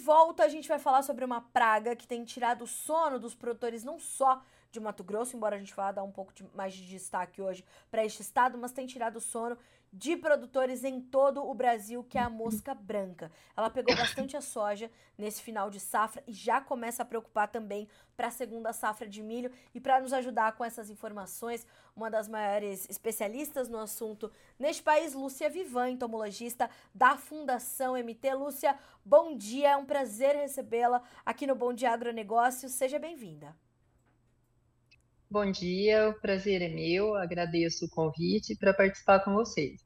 volta, a gente vai falar sobre uma praga que tem tirado o sono dos produtores não só de Mato Grosso, embora a gente vá dar um pouco de, mais de destaque hoje para este estado, mas tem tirado o sono de produtores em todo o Brasil, que é a mosca branca. Ela pegou bastante a soja nesse final de safra e já começa a preocupar também para a segunda safra de milho. E para nos ajudar com essas informações, uma das maiores especialistas no assunto neste país, Lúcia Vivan, entomologista da Fundação MT. Lúcia, bom dia, é um prazer recebê-la aqui no Bom Dia Agronegócio. Seja bem-vinda. Bom dia, o prazer é meu, agradeço o convite para participar com vocês.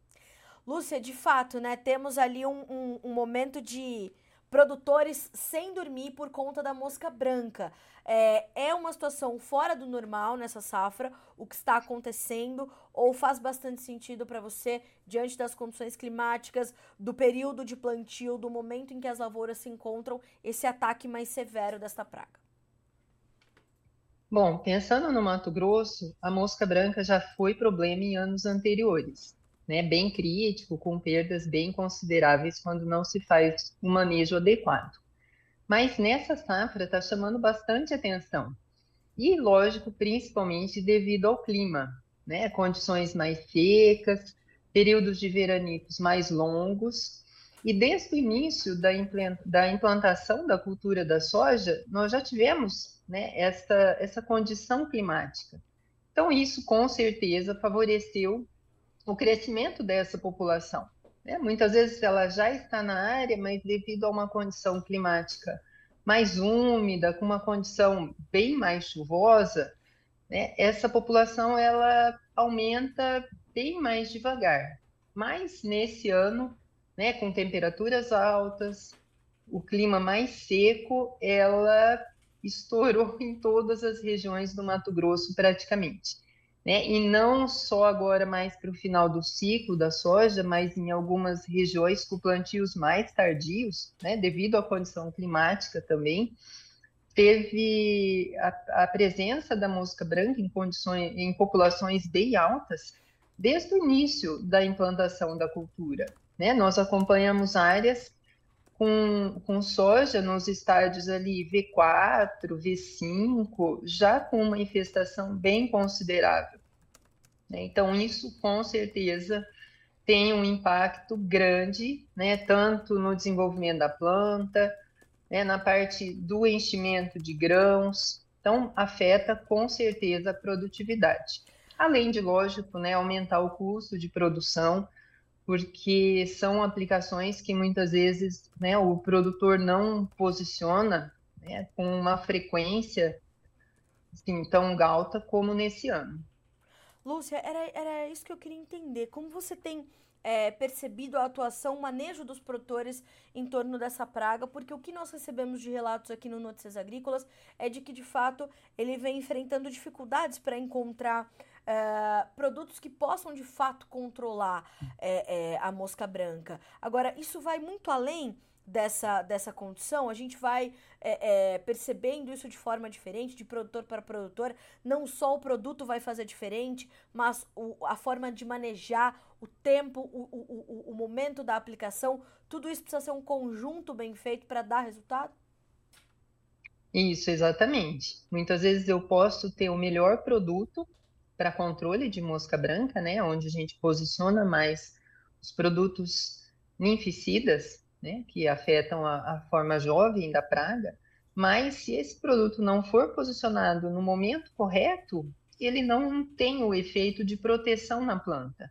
Lúcia, de fato, né, temos ali um, um, um, momento de produtores sem dormir por conta da mosca branca. É, é uma situação fora do normal nessa safra, o que está acontecendo, ou faz bastante sentido para você, diante das condições climáticas, do período de plantio, do momento em que as lavouras se encontram, esse ataque mais severo desta praga? Bom, pensando no Mato Grosso, a mosca branca já foi problema em anos anteriores, né? Bem crítico, com perdas bem consideráveis quando não se faz um manejo adequado. Mas nessa safra está chamando bastante atenção. E, lógico, principalmente devido ao clima, né? Condições mais secas, períodos de veranicos mais longos e desde o início da implantação da cultura da soja, nós já tivemos né, essa, essa condição climática. Então, isso com certeza favoreceu o crescimento dessa população. Né? Muitas vezes ela já está na área, mas devido a uma condição climática mais úmida, com uma condição bem mais chuvosa, né, essa população ela aumenta bem mais devagar. Mas nesse ano né, com temperaturas altas, o clima mais seco, ela estourou em todas as regiões do Mato Grosso praticamente. Né? E não só agora mais para o final do ciclo da soja, mas em algumas regiões com plantios mais tardios, né, devido à condição climática também, teve a, a, presença da mosca branca em condições em populações bem altas desde o início da implantação da cultura. Né? Nós acompanhamos áreas com, com soja nos estádios ali V4, V5, já com uma infestação bem considerável. Né? Então, isso com certeza tem um impacto grande, né? tanto no desenvolvimento da planta, né? na parte do enchimento de grãos, então afeta com certeza a produtividade. Além de, lógico, né, aumentar o custo de produção, porque são aplicações que muitas vezes né, o produtor não posiciona né, com uma frequência assim, tão alta como nesse ano. Lúcia, era, era isso que eu queria entender. Como você tem é, percebido a atuação, o manejo dos produtores em torno dessa praga? Porque o que nós recebemos de relatos aqui no Notícias Agrícolas é de que, de fato, ele vem enfrentando dificuldades para encontrar uh, produtos que possam de fato controlar é, é, a mosca branca. Agora, isso vai muito além dessa, dessa condição, a gente vai é, é, percebendo isso de forma diferente, de produtor para produtor. Não só o produto vai fazer diferente, mas o, a forma de manejar, o tempo, o, o, o momento da aplicação, tudo isso precisa ser um conjunto bem feito para dar resultado? Isso, exatamente. Muitas vezes eu posso ter o melhor produto para controle de mosca branca, né, onde a gente posiciona mais os produtos ninficidas, né, que afetam a, a forma jovem da praga, mas se esse produto não for posicionado no momento correto, ele não tem o efeito de proteção na planta.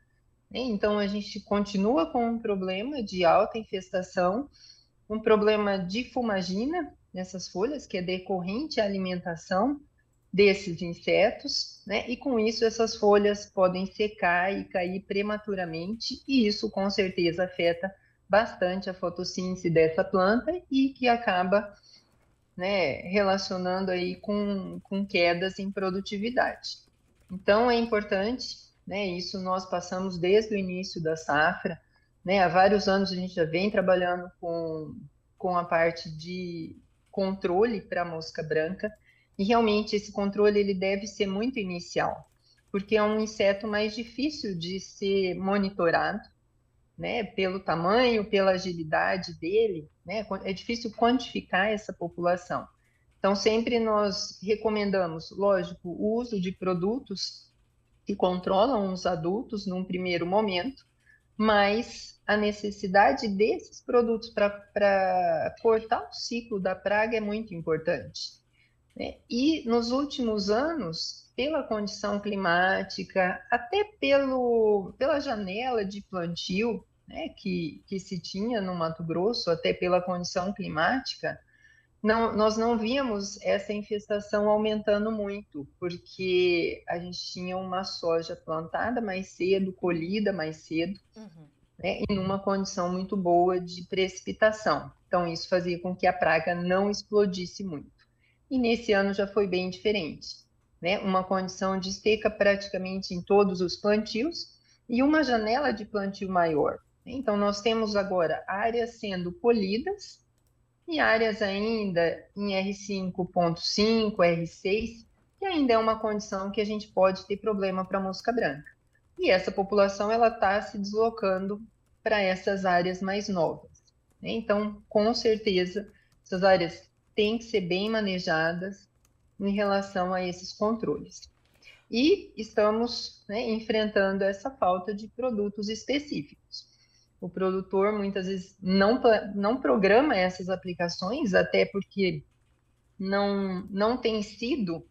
Né? Então a gente continua com um problema de alta infestação, um problema de fumagina nessas folhas, que é decorrente à alimentação desses insetos, né? E com isso essas folhas podem secar e cair prematuramente, e isso com certeza afeta bastante a fotossíntese dessa planta e que acaba né, relacionando aí com, com quedas em produtividade. Então é importante, né? Isso nós passamos desde o início da safra, né? Há vários anos a gente já vem trabalhando com, com a parte de controle para mosca branca e realmente esse controle ele deve ser muito inicial, porque é um inseto mais difícil de ser monitorado, né, pelo tamanho, pela agilidade dele, né, é difícil quantificar essa população. Então, sempre nós recomendamos, lógico, o uso de produtos que controlam os adultos num primeiro momento, mas a necessidade desses produtos para cortar o ciclo da praga é muito importante. Né? E nos últimos anos, pela condição climática, até pelo, pela janela de plantio né, que, que se tinha no Mato Grosso, até pela condição climática, não, nós não víamos essa infestação aumentando muito, porque a gente tinha uma soja plantada mais cedo, colhida mais cedo, uhum. né, e numa condição muito boa de precipitação. Então, isso fazia com que a praga não explodisse muito. E nesse ano já foi bem diferente. Né? Uma condição de seca praticamente em todos os plantios e uma janela de plantio maior. Então, nós temos agora áreas sendo colhidas e áreas ainda em R5.5, R6, que ainda é uma condição que a gente pode ter problema para a mosca branca. E essa população ela está se deslocando para essas áreas mais novas. Né? Então, com certeza, essas áreas têm que ser bem manejadas em relação a esses controles. E estamos né, enfrentando essa falta de produtos específicos o produtor muitas vezes não, não programa essas aplicações, até porque não, não tem sido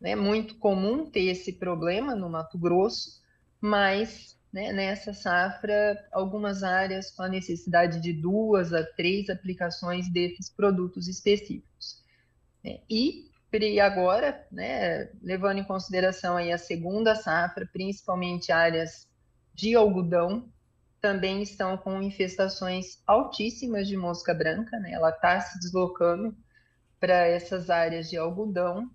né, muito comum ter esse problema no Mato Grosso, mas né, nessa safra, algumas áreas com a necessidade de duas a três aplicações desses produtos específicos. Né. E agora, né, levando em consideração aí a segunda safra, principalmente áreas de algodão, também estão com infestações altíssimas de mosca branca, né? Ela está se deslocando para essas áreas de algodão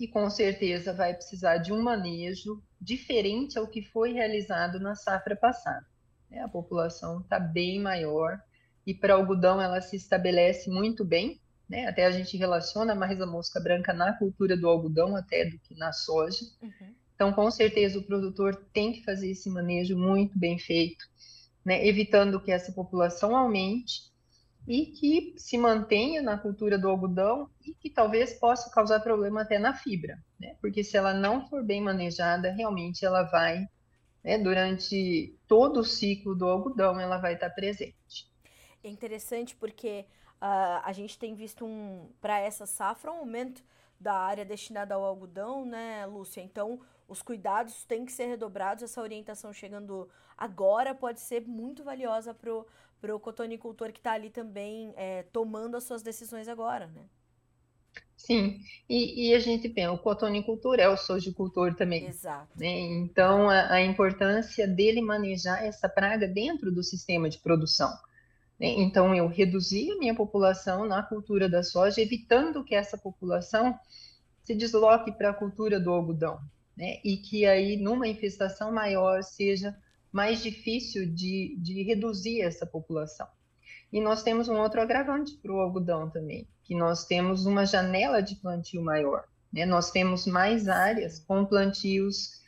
e com certeza vai precisar de um manejo diferente ao que foi realizado na safra passada. Né? A população está bem maior e para algodão ela se estabelece muito bem, né? Até a gente relaciona mais a mosca branca na cultura do algodão até do que na soja. Uhum. Então, com certeza, o produtor tem que fazer esse manejo muito bem feito né, evitando que essa população aumente e que se mantenha na cultura do algodão e que talvez possa causar problema até na fibra, né? Porque se ela não for bem manejada, realmente ela vai, né, durante todo o ciclo do algodão, ela vai estar presente. É interessante porque uh, a gente tem visto um para essa safra um aumento da área destinada ao algodão, né, Lúcia? Então, os cuidados têm que ser redobrados. Essa orientação chegando agora pode ser muito valiosa pro, pro cotonicultor que está ali também é, tomando as suas decisões agora, né? Sim, e, e, a gente pensa, o cotonicultor é o sojicultor também. Exato. Né? Então, a, a, importância dele manejar essa praga dentro do sistema de produção. Né? Então, eu reduzi a minha população na cultura da soja, evitando que essa população se desloque para a cultura do algodão né? E que aí, numa infestação maior, seja mais difícil de, de reduzir essa população. E nós temos um outro agravante para o algodão também, que nós temos uma janela de plantio maior. Né? Nós temos mais áreas com plantios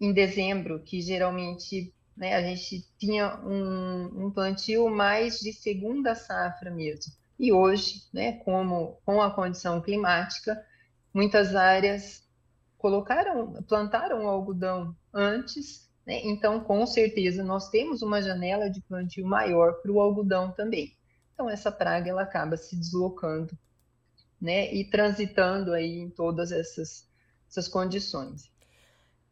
em dezembro, que geralmente né, a gente tinha um, um, plantio mais de segunda safra mesmo. E hoje, né, como com a condição climática, muitas áreas colocaram, plantaram o algodão antes, né? então com certeza nós temos uma janela de plantio maior para o algodão também. Então essa praga ela acaba se deslocando, né, e transitando aí em todas essas, essas condições.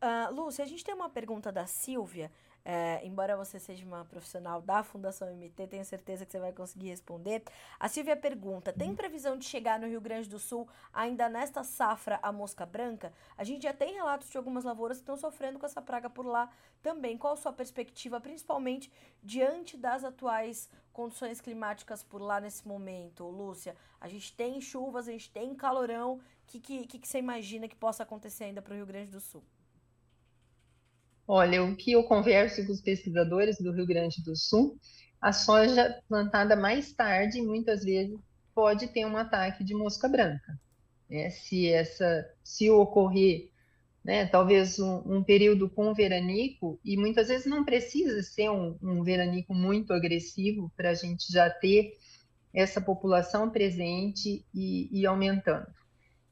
Uh, Lúcia, a gente tem uma pergunta da Silvia. É, embora você seja uma profissional da Fundação MT, tenho certeza que você vai conseguir responder. A Silvia pergunta: tem uhum. previsão de chegar no Rio Grande do Sul ainda nesta safra a mosca branca? A gente já tem relatos de algumas lavouras que estão sofrendo com essa praga por lá também. Qual a sua perspectiva, principalmente diante das atuais condições climáticas por lá nesse momento, Lúcia? A gente tem chuvas, a gente tem calorão. O que, que, que, que você imagina que possa acontecer ainda para o Rio Grande do Sul? Olha, o que eu converso com os pesquisadores do Rio Grande do Sul, a soja plantada mais tarde, muitas vezes, pode ter um ataque de mosca branca. Né? Se essa, se ocorrer né? Talvez um, um, período com veranico, e muitas vezes não precisa ser um, um veranico muito agressivo para a gente já ter essa população presente e, e aumentando.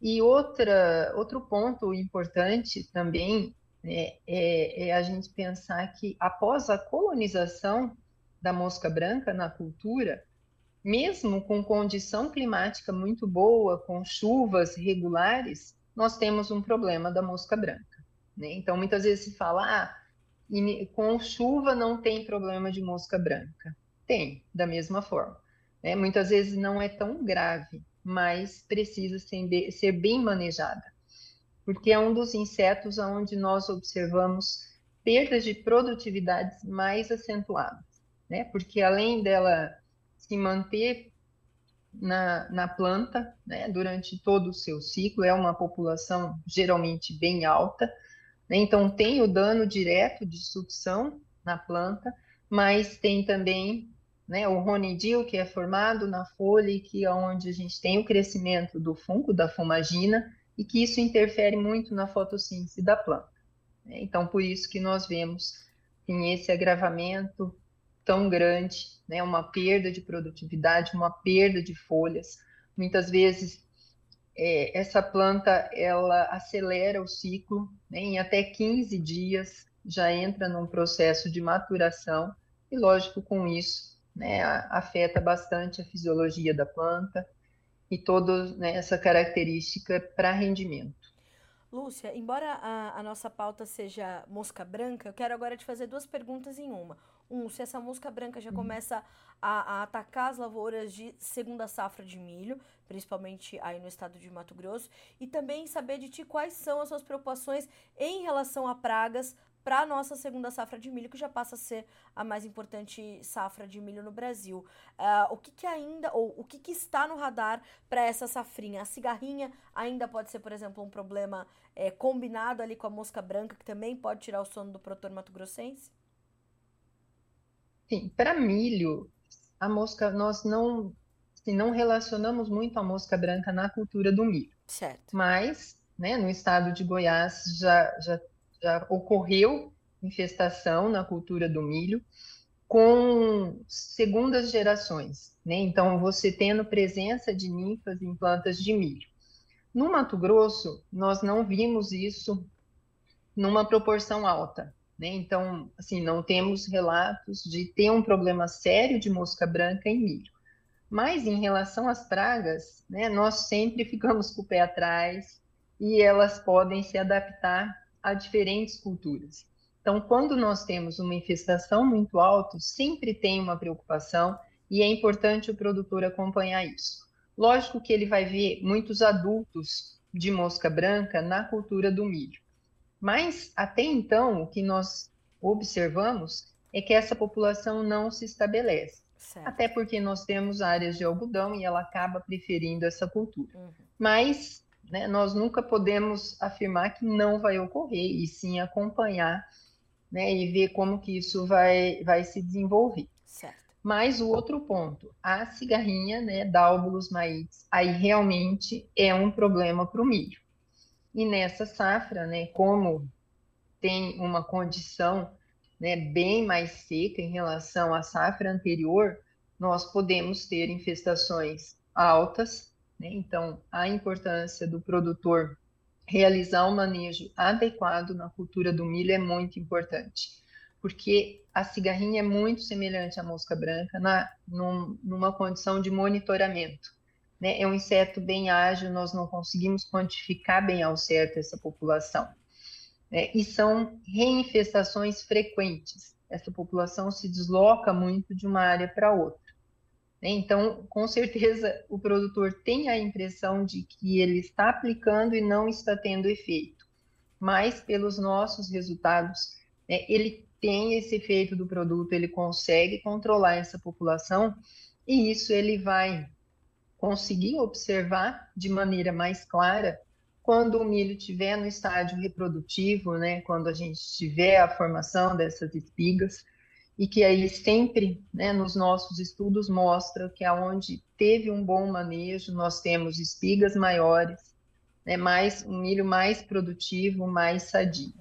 E outra, outro ponto importante também né, é, é, a gente pensar que após a colonização da mosca branca na cultura, mesmo com condição climática muito boa, com chuvas regulares, nós temos um problema da mosca branca. Né? Então, muitas vezes se fala, ah, com chuva não tem problema de mosca branca. Tem, da mesma forma. Né? Muitas vezes não é tão grave, mas precisa ser bem manejada, porque é um dos insetos onde nós observamos perdas de produtividade mais acentuadas, né? Porque além dela se manter na, na planta, né, durante todo o seu ciclo, é uma população geralmente bem alta, né? Então tem o dano direto de sucção na planta, mas tem também né, o ronidil, que é formado na folha e que é onde a gente tem o crescimento do fungo, da fumagina, e que isso interfere muito na fotossíntese da planta. Né? Então, por isso que nós vemos em esse agravamento tão grande, né, uma perda de produtividade, uma perda de folhas. Muitas vezes é, essa planta ela acelera o ciclo, né, em até 15 dias já entra num processo de maturação e, lógico, com isso né, afeta bastante a fisiologia da planta e toda né, essa característica para rendimento. Lúcia, embora a, a, nossa pauta seja mosca branca, eu quero agora te fazer duas perguntas em uma. Um, se essa mosca branca já começa a, a, atacar as lavouras de segunda safra de milho, principalmente aí no estado de Mato Grosso, e também saber de ti quais são as suas preocupações em relação a pragas para a nossa segunda safra de milho, que já passa a ser a mais importante safra de milho no Brasil. Uh, o que, que ainda, ou o que, que está no radar para essa safrinha? A cigarrinha ainda pode ser, por exemplo, um problema é, combinado ali com a mosca branca, que também pode tirar o sono do produtor mato-grossense? Sim, para milho, a mosca, nós não, assim, não relacionamos muito a mosca branca na cultura do milho. Certo. Mas, né, no estado de Goiás já, já ocorreu infestação na cultura do milho com segundas gerações, né? Então, você tendo presença de ninfas em plantas de milho. No Mato Grosso, nós não vimos isso numa proporção alta, né? Então, assim, não temos relatos de ter um problema sério de mosca branca em milho. Mas em relação às pragas, né, nós sempre ficamos com o pé atrás e elas podem se adaptar a diferentes culturas. Então, quando nós temos uma infestação muito alta, sempre tem uma preocupação e é importante o produtor acompanhar isso. Lógico que ele vai ver muitos adultos de mosca branca na cultura do milho. Mas, até então, o que nós observamos é que essa população não se estabelece. Certo. Até porque nós temos áreas de algodão e ela acaba preferindo essa cultura. Uhum. Mas né? Nós nunca podemos afirmar que não vai ocorrer, e sim acompanhar né, e ver como que isso vai, vai se desenvolver. Certo. Mas o outro ponto, a cigarrinha, né, Dálbulos maites, aí realmente é um problema para o milho. E nessa safra, né, como tem uma condição né, bem mais seca em relação à safra anterior, nós podemos ter infestações altas né? Então, a importância do produtor realizar um manejo adequado na cultura do milho é muito importante, porque a cigarrinha é muito semelhante à mosca branca na, num, numa condição de monitoramento. Né? É um inseto bem ágil, nós não conseguimos quantificar bem ao certo essa população. Né? E são reinfestações frequentes. Essa população se desloca muito de uma área para outra. Né? Então, com certeza, o produtor tem a impressão de que ele está aplicando e não está tendo efeito. Mas, pelos nossos resultados, né, ele tem esse efeito do produto, ele consegue controlar essa população e isso ele vai conseguir observar de maneira mais clara quando o milho estiver no estágio reprodutivo, né, quando a gente tiver a formação dessas espigas, e que aí sempre, né, nos nossos estudos mostra que aonde teve um bom manejo, nós temos espigas maiores, né, mais um milho mais produtivo, mais sadio.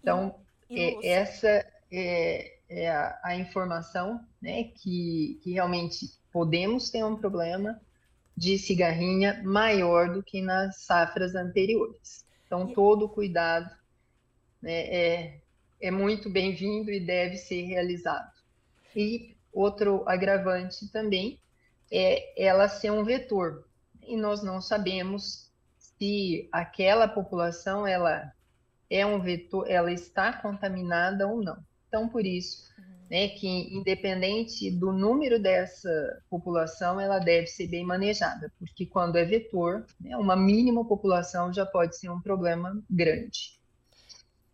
Então, é, essa é, é a, a, informação né, que, que realmente podemos ter um problema de cigarrinha maior do que nas safras anteriores. Então, todo cuidado né, é, é muito bem-vindo e deve ser realizado. E outro agravante também é ela ser um vetor. E nós não sabemos se aquela população ela é um vetor, ela está contaminada ou não. Então, por isso, né, que independente do número dessa população, ela deve ser bem manejada, porque quando é vetor, né, uma mínima população já pode ser um problema grande.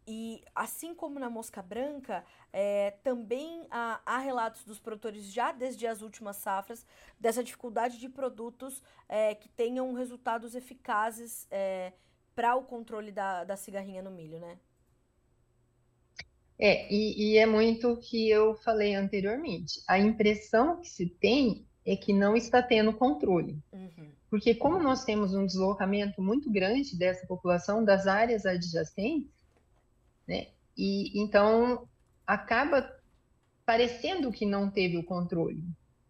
E assim como na mosca branca, é, também há, há, relatos dos produtores já desde as últimas safras dessa dificuldade de produtos é, que tenham resultados eficazes é, para o controle da, da cigarrinha no milho, né? É, e, e é muito o que eu falei anteriormente. A impressão que se tem é que não está tendo controle. Uhum. Porque como nós temos um deslocamento muito grande dessa população das áreas adjacentes, né? E então acaba parecendo que não teve o controle,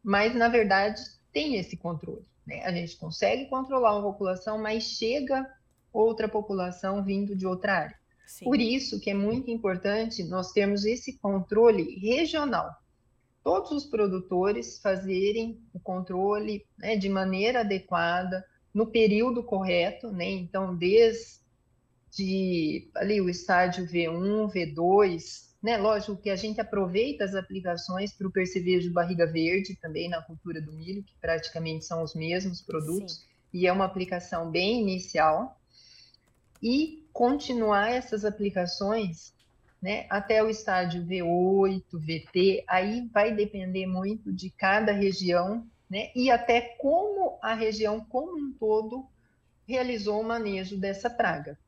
mas na verdade tem esse controle. Né? A gente consegue controlar uma população, mas chega outra população vindo de outra área. Sim. Por isso que é muito importante nós termos esse controle regional. Todos os produtores fazerem o controle né, de maneira adequada, no período correto, né? Então, desde de ali o estágio V1, V2, né? Lógico que a gente aproveita as aplicações para o percevejo de barriga verde também na cultura do milho, que praticamente são os mesmos produtos, Sim. e é uma aplicação bem inicial. E continuar essas aplicações né, até o estágio V8, VT, aí vai depender muito de cada região, né, e até como a região como um todo realizou o manejo dessa praga,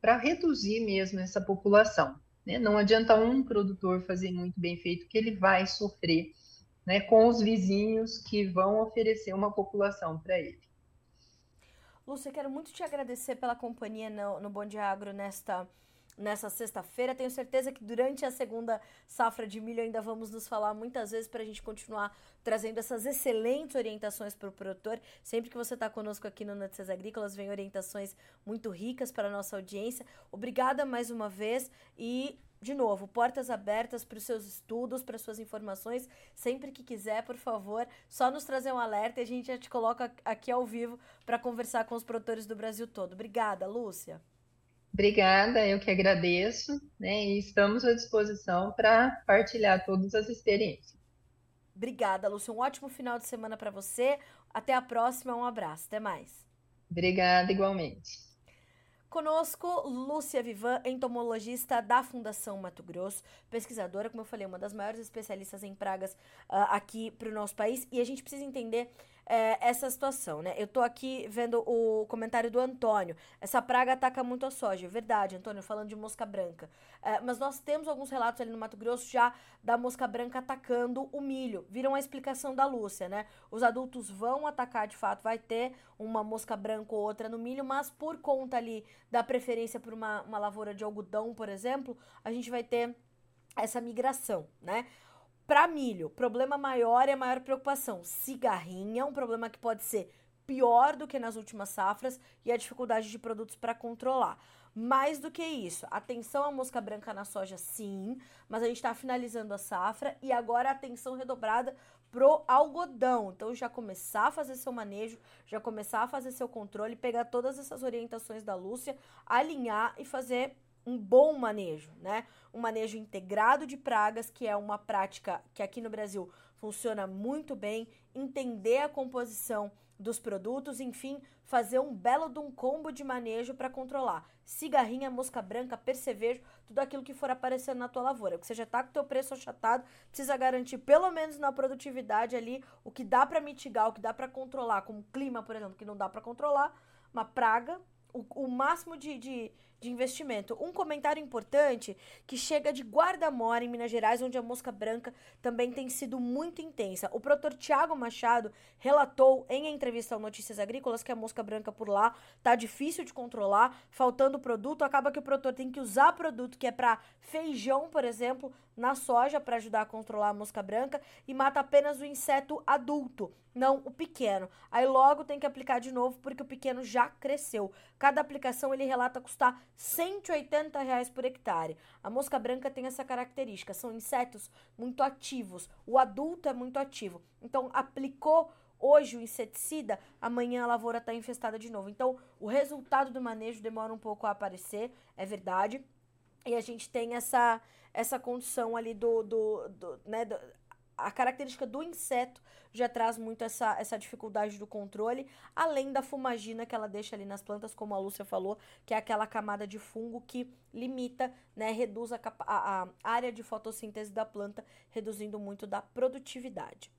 para reduzir mesmo essa população. Né? Não adianta um produtor fazer muito bem feito, que ele vai sofrer né, com os vizinhos que vão oferecer uma população para ele. Lúcia, quero muito te agradecer pela companhia no, no Bom Dia Agro nesta nessa sexta-feira. Tenho certeza que durante a segunda safra de milho ainda vamos nos falar muitas vezes para a gente continuar trazendo essas excelentes orientações para o produtor. Sempre que você está conosco aqui no Notícias Agrícolas, vem orientações muito ricas para a nossa audiência. Obrigada mais uma vez e de novo, portas abertas para os seus estudos, para suas informações. Sempre que quiser, por favor, só nos trazer um alerta e a gente já te coloca aqui ao vivo para conversar com os produtores do Brasil todo. Obrigada, Lúcia. Obrigada, eu que agradeço, né? E estamos à disposição para partilhar todas as experiências. Obrigada, Lúcia. Um ótimo final de semana para você. Até a próxima. Um abraço. Até mais. Obrigada, igualmente. Conosco, Lúcia Vivan, entomologista da Fundação Mato Grosso, pesquisadora, como eu falei, uma das maiores especialistas em pragas uh, aqui para o nosso país. E a gente precisa entender é, essa situação, né? Eu tô aqui vendo o comentário do Antônio. Essa praga ataca muito a soja. Verdade, Antônio, falando de mosca branca. É, mas nós temos alguns relatos ali no Mato Grosso já da mosca branca atacando o milho. Viram a explicação da Lúcia, né? Os adultos vão atacar, de fato, vai ter uma mosca branca ou outra no milho, mas por conta ali da preferência por uma, uma lavoura de algodão, por exemplo, a gente vai ter essa migração, né? Para milho, problema maior e a maior preocupação. Cigarrinha, um problema que pode ser pior do que nas últimas safras e a dificuldade de produtos para controlar. Mais do que isso, atenção à mosca branca na soja, sim, mas a gente está finalizando a safra e agora atenção redobrada pro algodão. Então já começar a fazer seu manejo, já começar a fazer seu controle, pegar todas essas orientações da Lúcia, alinhar e fazer um bom manejo, né? Um manejo integrado de pragas, que é uma prática que aqui no Brasil funciona muito bem, entender a composição dos produtos, enfim, fazer um belo de um combo de manejo para controlar cigarrinha, mosca branca, percevejo, tudo aquilo que for aparecendo na tua lavoura. Porque você já tá com o teu preço achatado, precisa garantir pelo menos na produtividade ali o que dá para mitigar, o que dá para controlar, como clima, por exemplo, que não dá para controlar, uma praga, o, o máximo de, de de investimento. Um comentário importante que chega de Guarda-Mora, em Minas Gerais, onde a mosca branca também tem sido muito intensa. O produtor Tiago Machado relatou em entrevista ao Notícias Agrícolas que a mosca branca por lá tá difícil de controlar, faltando produto, acaba que o produtor tem que usar produto que é para feijão, por exemplo, na soja para ajudar a controlar a mosca branca e mata apenas o inseto adulto, não o pequeno. Aí logo tem que aplicar de novo porque o pequeno já cresceu. Cada aplicação ele relata custar 180 reais por hectare. A mosca branca tem essa característica, são insetos muito ativos. O adulto é muito ativo. Então aplicou hoje o inseticida, amanhã a lavoura está infestada de novo. Então, o resultado do manejo demora um pouco a aparecer, é verdade. E a gente tem essa, essa condição ali do, do, do né, do, a característica do inseto já traz muito essa, essa dificuldade do controle, além da fumagina que ela deixa ali nas plantas, como a Lúcia falou, que é aquela camada de fungo que limita, né, reduz a, a, a área de fotossíntese da planta, reduzindo muito da produtividade.